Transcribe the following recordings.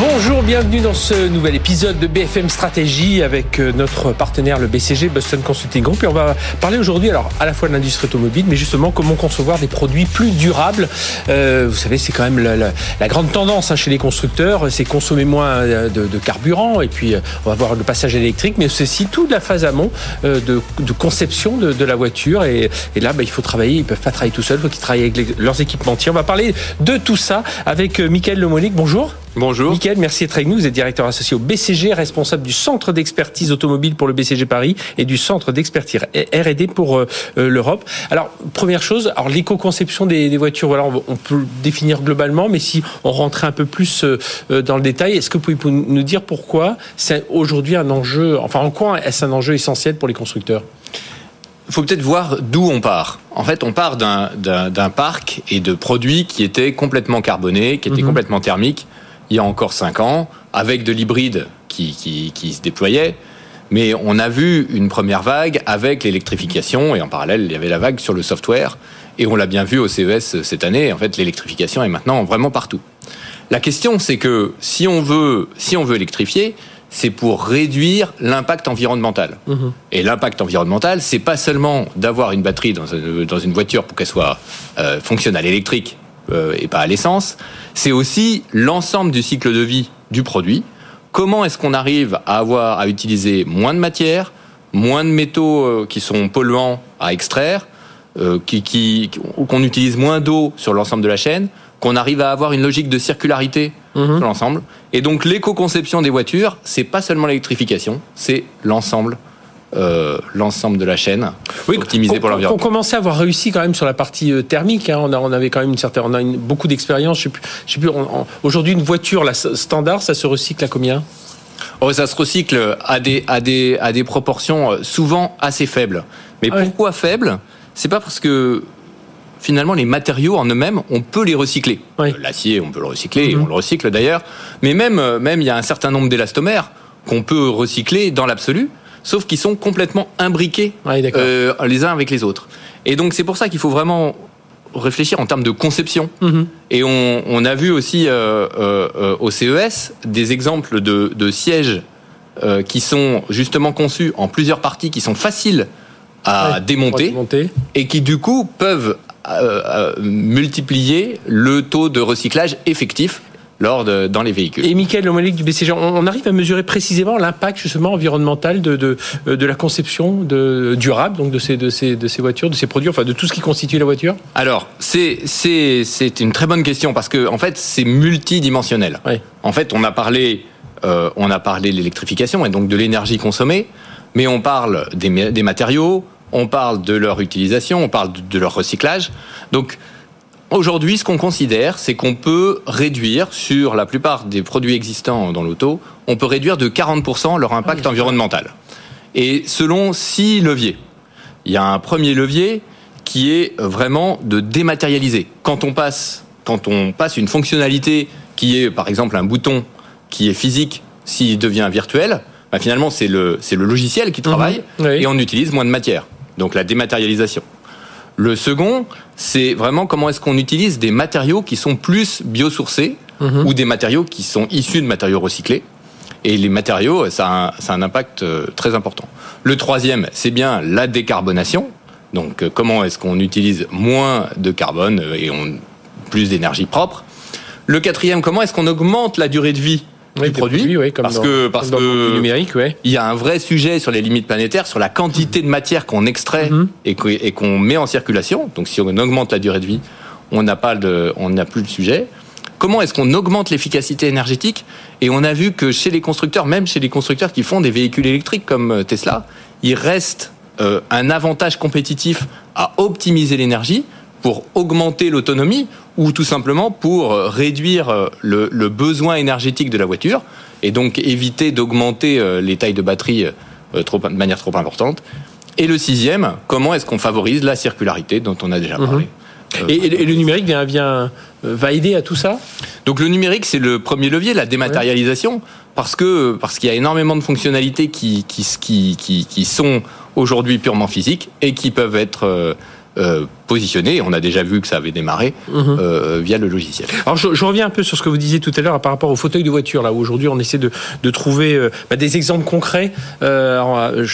Bonjour, bienvenue dans ce nouvel épisode de BFM Stratégie avec euh, notre partenaire le BCG Boston Consulting Group et on va parler aujourd'hui alors à la fois de l'industrie automobile mais justement comment concevoir des produits plus durables. Euh, vous savez c'est quand même la, la, la grande tendance hein, chez les constructeurs, c'est consommer moins euh, de, de, carburant et puis euh, on va voir le passage électrique mais aussi toute la phase amont de, de, conception de, de, la voiture et, et là bah, il faut travailler, ils peuvent pas travailler tout seuls, il faut qu'ils travaillent avec les, leurs équipementiers. On va parler de tout ça avec Michael Lemonique. Bonjour. Bonjour. Michael, merci d'être avec nous. Vous êtes directeur associé au BCG, responsable du centre d'expertise automobile pour le BCG Paris et du centre d'expertise R&D pour euh, l'Europe. Alors, première chose, alors l'éco-conception des, des, voitures, voilà, on, on, peut le définir globalement, mais si on rentrait un peu plus euh, dans le détail, est-ce que vous pouvez nous dire pourquoi c'est aujourd'hui un enjeu, enfin en quoi est-ce un enjeu essentiel pour les constructeurs? Il faut peut-être voir d'où on part. En fait, on part d'un parc et de produits qui étaient complètement carbonés, qui étaient mmh. complètement thermiques, il y a encore 5 ans, avec de l'hybride qui, qui, qui, se déployait. Mais on a vu une première vague avec l'électrification, et en parallèle, il y avait la vague sur le software. Et on l'a bien vu au CES cette année, en fait, l'électrification est maintenant vraiment partout. La question, c'est que si on veut, si on veut électrifier, c'est pour réduire l'impact environnemental. Mmh. Et l'impact environnemental, c'est pas seulement d'avoir une batterie dans une, dans une voiture pour qu'elle soit euh, fonctionnelle électrique euh, et pas à l'essence, c'est aussi l'ensemble du cycle de vie du produit. Comment est-ce qu'on arrive à avoir à utiliser moins de matière, moins de métaux euh, qui sont polluants à extraire, euh, qui, qui, qu'on utilise moins d'eau sur l'ensemble de la chaîne, qu'on arrive à avoir une logique de circularité mmh. sur l'ensemble. Et donc l'éco-conception des voitures, c'est pas seulement l'électrification, c'est l'ensemble euh, l'ensemble de la chaîne oui, optimisée pour l'environnement. On commençait à avoir réussi quand même sur la partie euh, thermique. Hein. On, a, on, avait quand même une certaine, on a une, beaucoup d'expérience. Je sais plus, je sais plus. Aujourd'hui, une voiture la standard, ça se recycle à combien? Oh, Ça se recycle à des, à des, à des proportions euh, souvent assez faibles. Mais ah pourquoi faibles? C'est pas parce que finalement les matériaux en eux-mêmes, on peut les recycler. L'acier, on peut le recycler, mm -hmm. on le recycle d'ailleurs. Mais même, même il y a un certain nombre d'élastomères qu'on peut recycler dans l'absolu sauf qu'ils sont complètement imbriqués ouais, euh, les uns avec les autres. Et donc c'est pour ça qu'il faut vraiment réfléchir en termes de conception. -hmm. Et on, on, a vu aussi euh, euh, au CES des exemples de, de sièges euh, qui sont justement conçus en plusieurs parties, qui sont faciles à ouais, démonter, et qui du coup peuvent multiplier le taux de recyclage effectif lors de, dans les véhicules. Et Michael Lomalic du BCG, on, arrive à mesurer précisément l'impact justement environnemental de, de, de, la conception de, durable donc de ces, de, ces, de ces voitures, de ces produits, enfin de tout ce qui constitue la voiture? Alors, c'est une très bonne question parce que en fait, c'est multidimensionnel. Oui. En fait, on a parlé, euh, on a parlé de l'électrification et donc de l'énergie consommée, mais on parle des, des matériaux, on parle de leur utilisation, on parle de, de leur recyclage. Donc, Aujourd'hui, ce qu'on considère, c'est qu'on peut réduire sur la plupart des produits existants dans l'auto, on peut réduire de 40% leur impact oui, environnemental. Et selon six leviers. Il y a un premier levier qui est vraiment de dématérialiser. Quand on passe, quand on passe une fonctionnalité qui est par exemple un bouton qui est physique, s'il devient virtuel, bah finalement c'est le, le logiciel qui travaille mmh, oui. et on utilise moins de matière. Donc la dématérialisation. Le second, c'est vraiment comment est-ce qu'on utilise des matériaux qui sont plus biosourcés mmh. ou des matériaux qui sont issus de matériaux recyclés. Et les matériaux, ça a un, ça a un impact euh, très important. Le troisième, c'est bien la décarbonation. Donc, euh, comment est-ce qu'on utilise moins de carbone euh, et on, plus d'énergie propre. Le quatrième, comment est-ce qu'on augmente la durée de vie oui, du produit, produits, oui, parce dans, que parce que numérique, ouais. il y a un vrai sujet sur les limites planétaires, sur la quantité de matière qu'on extrait Mhm. mm -hmm. et qu'on met en circulation. Donc si on augmente la durée de vie, on n'a pas de, on n'a plus le sujet. Comment est-ce qu'on augmente l'efficacité énergétique? Et on a vu que chez les constructeurs, même chez les constructeurs qui font des véhicules électriques comme euh, Tesla, il reste euh, un avantage compétitif à optimiser l'énergie pour augmenter l'autonomie ou tout simplement pour euh, réduire le, le, besoin énergétique de la voiture et donc éviter d'augmenter euh, les tailles de batterie euh, trop, de manière trop importante. Et le sixième, comment est-ce qu'on favorise la circularité dont on a déjà parlé? Mmh. Et, et le numérique vient, vient, va aider à tout ça? Donc le numérique, c'est le premier levier, la dématérialisation, parce que parce qu'il y a énormément de fonctionnalités qui qui qui qui, sont aujourd'hui purement physiques et qui peuvent être euh, positionné. On a déjà vu que ça avait démarré mhm. euh, via le logiciel. Alors je, reviens un peu sur ce que vous disiez tout à l'heure par rapport au fauteuil de voiture. Là, aujourd'hui, on essaie de, de trouver euh, bah, des exemples concrets.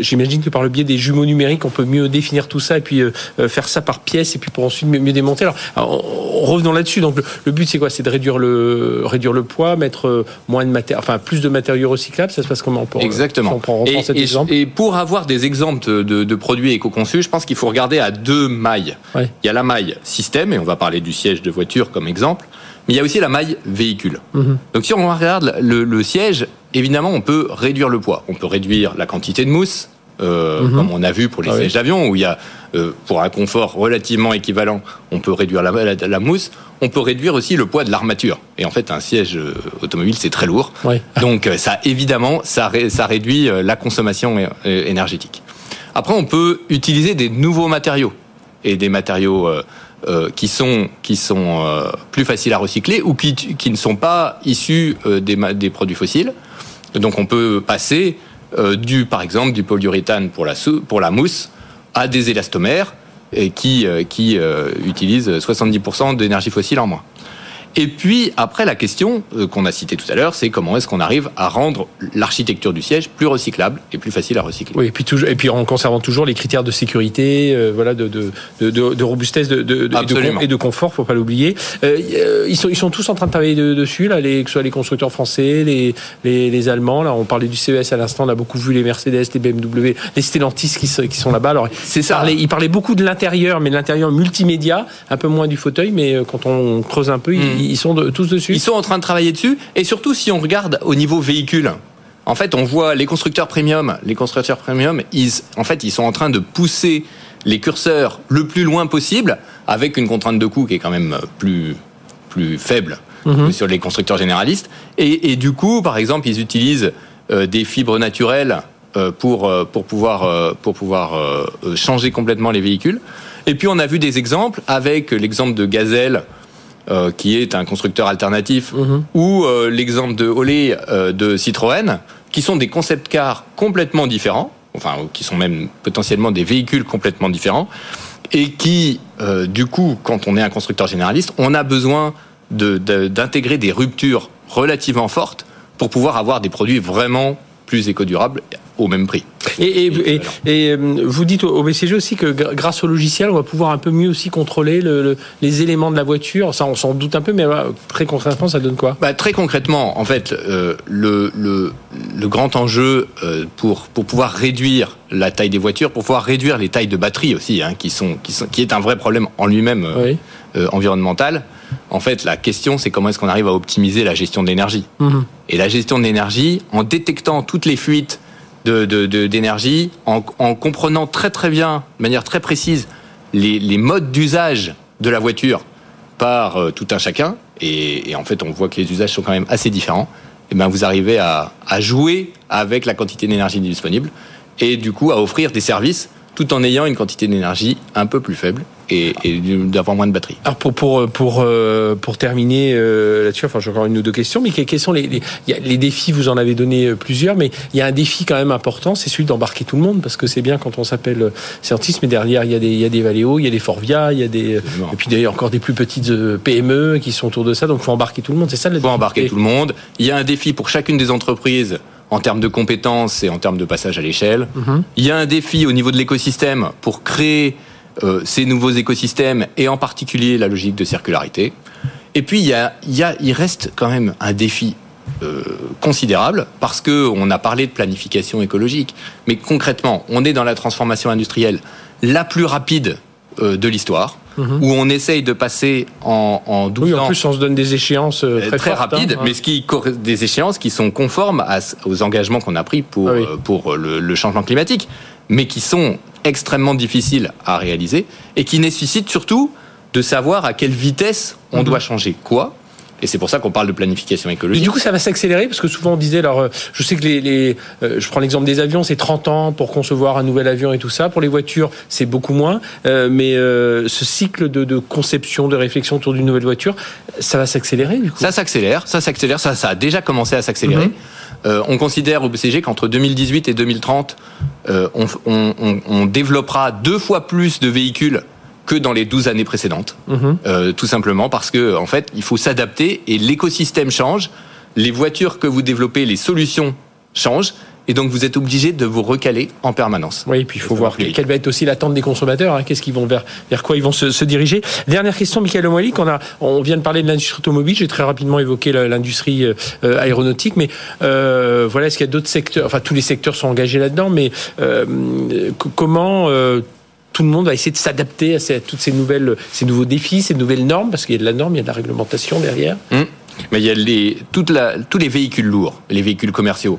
J'imagine que par le biais des jumeaux numériques, on peut mieux définir tout ça et puis faire ça par pièce et puis pour ensuite mieux, démonter. Alors, revenons là-dessus. Donc le, but, c'est quoi? C'est de réduire le réduire le poids, mettre moins de enfin plus de matériaux recyclables. Ça se passe comment pour, Exactement. et, cet exemple? et, pour avoir des exemples de, de produits éco-conçus, je pense qu'il faut regarder à deux mailles. Il y a la maille système, et on va parler du siège de voiture comme exemple, mais il y a aussi la maille véhicule. Mhm. Donc si on regarde le, siège, évidemment, on peut réduire le poids. On peut réduire la quantité de mousse, euh, mhm. comme on a vu pour les ah sièges d'avion, où il y a, euh, pour un confort relativement équivalent, on peut réduire la, la, mousse. On peut réduire aussi le poids de l'armature. Et en fait, un siège euh, automobile, c'est très lourd. Donc ça, évidemment, ça, ça réduit la consommation énergétique. Après, on peut utiliser des nouveaux matériaux et des matériaux euh, euh, qui sont euh, plus faciles à recycler ou qui ne sont pas issus des produits fossiles. Donc on peut passer du par exemple du polyuréthane pour la pour la mousse à des élastomères qui utilisent 70% d'énergie fossile en moins. Et puis après la question euh, qu'on a citée tout à l'heure, c'est comment est-ce qu'on arrive à rendre l'architecture du siège plus recyclable et plus facile à recycler? Oui, et puis toujours, et puis en conservant toujours les critères de sécurité, euh, voilà, de, de, de, de robustesse, de, de, et de confort, faut pas l'oublier. Euh, ils sont ils sont tous en train de travailler dessus là, les, que ce soit les constructeurs français, les, les, les Allemands. Là, on parlait du CES à l'instant, on a beaucoup vu les Mercedes, les BMW, les Stellantis qui, qui sont là-bas. Alors c'est ça. Parlait, ils parlaient beaucoup de l'intérieur, mais de l'intérieur multimédia, un peu moins du fauteuil, mais quand on creuse un peu, ils, hmm. Ils sont tous dessus Ils sont en train de travailler dessus. Et surtout, si on regarde au niveau véhicule, en fait, on voit les constructeurs premium. Les constructeurs premium, ils, en fait, ils sont en train de pousser les curseurs le plus loin possible, avec une contrainte de coût qui est quand même plus, plus faible mhm. que sur les constructeurs généralistes. Et, du coup, par exemple, ils utilisent euh, des fibres naturelles euh, pour, euh, pour pouvoir, pour pouvoir changer complètement les véhicules. Et puis, on a vu des exemples avec l'exemple de Gazelle euh, qui est un constructeur alternatif, mhm. ou euh, l'exemple de Olé euh, de Citroën, qui sont des concept cars complètement différents, enfin qui sont même potentiellement des véhicules complètement différents, et qui, du coup, quand on est un constructeur généraliste, on a besoin d'intégrer des ruptures relativement fortes pour pouvoir avoir des produits vraiment plus éco-durables au même prix. Et, et, et, euh, vous dites au BCG aussi que grâce au logiciel, on va pouvoir un peu mieux aussi contrôler le, les éléments de la voiture. Ça, on s'en doute un peu, mais très concrètement, ça donne quoi? Bah, Très concrètement, en fait, euh, le, grand enjeu euh, pour, pour pouvoir réduire la taille des voitures, pour pouvoir réduire les tailles de batterie aussi, hein, qui, sont, qui, sont, qui est un vrai problème en lui-même environnemental. En fait, la question, c'est comment est-ce qu'on arrive à optimiser la gestion de l'énergie. Mhm. Et la gestion de l'énergie, en détectant toutes les fuites d'énergie, en, comprenant très très bien, de manière très précise, les, modes d'usage de la voiture par euh, tout un chacun, et, en fait on voit que les usages sont quand même assez différents, et ben vous arrivez à, à jouer avec la quantité d'énergie disponible, et du coup à offrir des services tout en ayant une quantité d'énergie un peu plus faible et, d'avoir moins de batterie. Alors pour pour pour euh, pour terminer euh, là-dessus, enfin j'ai encore une ou deux questions, mais quels sont les les, défis Vous en avez donné euh, plusieurs, mais il y a un défi quand même important, c'est celui d'embarquer tout le monde parce que c'est bien quand on s'appelle Certis, mais derrière il y a des il y a des Valeo, il y a des Forvia, il y a des et puis d'ailleurs encore des plus petites PME qui sont autour de ça, donc faut embarquer tout le monde. C'est ça le faut embarquer tout le monde. Il y a un défi pour chacune des entreprises en termes de compétences et en termes de passage à l'échelle. Mhm. Il y a un défi au niveau de l'écosystème pour créer euh, ces nouveaux écosystèmes et en particulier la logique de circularité. Et puis il y a, il, y a, il reste quand même un défi euh, considérable parce que on a parlé de planification écologique, mais concrètement, on est dans la transformation industrielle la plus rapide euh, de l'histoire. Mhm. où on essaye de passer en, en 12 oui, en plus, on se donne des échéances très, très rapides, hein. mais ce qui des échéances qui sont conformes à, aux engagements qu'on a pris pour, ah pour le, le, changement climatique, mais qui sont extrêmement difficiles à réaliser et qui nécessitent surtout de savoir à quelle vitesse on mhm. doit changer quoi Et c'est pour ça qu'on parle de planification écologique. Et du coup, ça va s'accélérer parce que souvent on disait, alors, euh, je sais que les, les euh, je prends l'exemple des avions, c'est 30 ans pour concevoir un nouvel avion et tout ça. Pour les voitures, c'est beaucoup moins. Euh, mais euh, ce cycle de, de, conception, de réflexion autour d'une nouvelle voiture, ça va s'accélérer du coup? Ça s'accélère, ça s'accélère, ça, ça a déjà commencé à s'accélérer. Mm -hmm. on considère au BCG qu'entre 2018 et 2030, on, on, on, on développera deux fois plus de véhicules que dans les 12 années précédentes. Mmh. Euh, tout simplement parce que, en fait, il faut s'adapter et l'écosystème change. Les voitures que vous développez, les solutions changent. Et donc, vous êtes obligé de vous recaler en permanence. Oui, et puis il faut voir quelle va être aussi l'attente des consommateurs. Hein, Qu'est-ce qu'ils vont vers, vers quoi ils vont se, se diriger. Dernière question, Michael Omoili, on a, on vient de parler de l'industrie automobile. J'ai très rapidement évoqué l'industrie euh, aéronautique, mais euh, voilà, est-ce qu'il y a d'autres secteurs Enfin, tous les secteurs sont engagés là-dedans, mais euh, comment tout le monde va essayer de s'adapter à ces, toutes ces nouvelles, ces nouveaux défis, ces nouvelles normes, parce qu'il y a de la norme, il y a de la réglementation derrière. Mmh. Mais il y a les, toute la, tous les véhicules lourds, les véhicules commerciaux.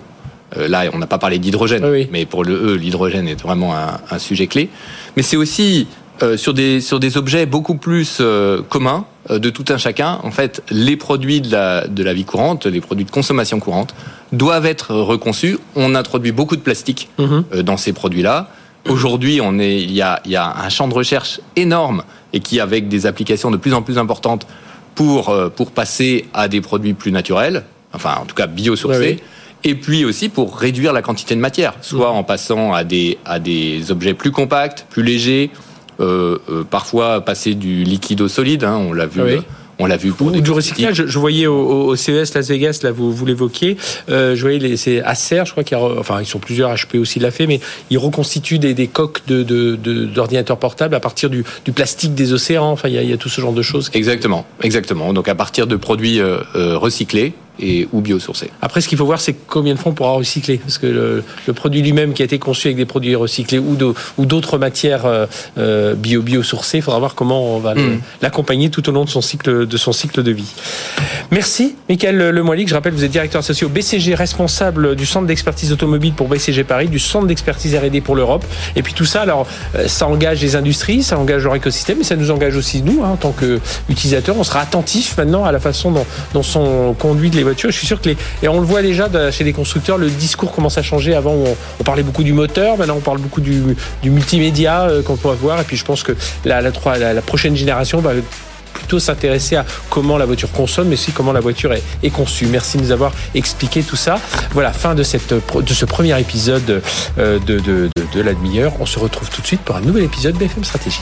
Euh, là, on n'a pas parlé d'hydrogène, oui, mais pour le E, l'hydrogène est vraiment un, un, sujet clé. Mais c'est aussi euh, sur, des, sur des objets beaucoup plus euh, communs de tout un chacun. En fait, les produits de la, de la vie courante, les produits de consommation courante, doivent être reconçus. On introduit beaucoup de plastique mmh. dans ces produits-là. Aujourd'hui, on est, il y a, il y a un champ de recherche énorme et qui, avec des applications de plus en plus importantes pour, pour passer à des produits plus naturels, enfin, en tout cas, biosourcés. Oui, oui. Et puis aussi pour réduire la quantité de matière, soit en passant à des, à des objets plus compacts, plus légers, euh, euh, parfois passer du liquide au solide, hein, on l'a vu. Oui on l'a vu pour Ou du recyclage. Je, je, voyais au, au, CES Las Vegas, là, vous, vous l'évoquiez. Euh, je voyais les, c'est Acer, je crois qu'il y a, enfin, ils sont plusieurs, HP aussi l'a fait, mais ils reconstituent des, des coques de, de, de, d'ordinateurs portables à partir du, du, plastique des océans. Enfin, il y, a, il y, a, tout ce genre de choses. Exactement, exactement. Donc, à partir de produits euh, euh, recyclés et ou biosourcés. Après, ce qu'il faut voir, c'est combien de fois on pourra recycler, parce que le, le, produit lui-même qui a été conçu avec des produits recyclés ou, de, ou d'autres matières euh, bio biosourcées, il faudra voir comment on va mmh. l'accompagner tout au long de son cycle de son cycle de vie. Merci, Michael Lemoilic. Je rappelle, vous êtes directeur associé au BCG, responsable du centre d'expertise automobile pour BCG Paris, du centre d'expertise R&D pour l'Europe. Et puis tout ça, alors, ça engage les industries, ça engage leur écosystème, mais ça nous engage aussi nous, hein, en tant qu'utilisateurs. On sera attentif maintenant à la façon dont, dont sont conduites les Je suis sûr que les, et on le voit déjà chez les constructeurs, le discours commence à changer. Avant, on, on parlait beaucoup du moteur, maintenant on parle beaucoup du, du multimédia euh, qu'on peut avoir. Et puis je pense que la, la, la, prochaine génération va plutôt s'intéresser à comment la voiture consomme, mais aussi comment la voiture est, est, conçue. Merci de nous avoir expliqué tout ça. Voilà, fin de, cette, de ce premier épisode euh, de, de, de, de la demi-heure. On se retrouve tout de suite pour un nouvel épisode BFM Stratégie.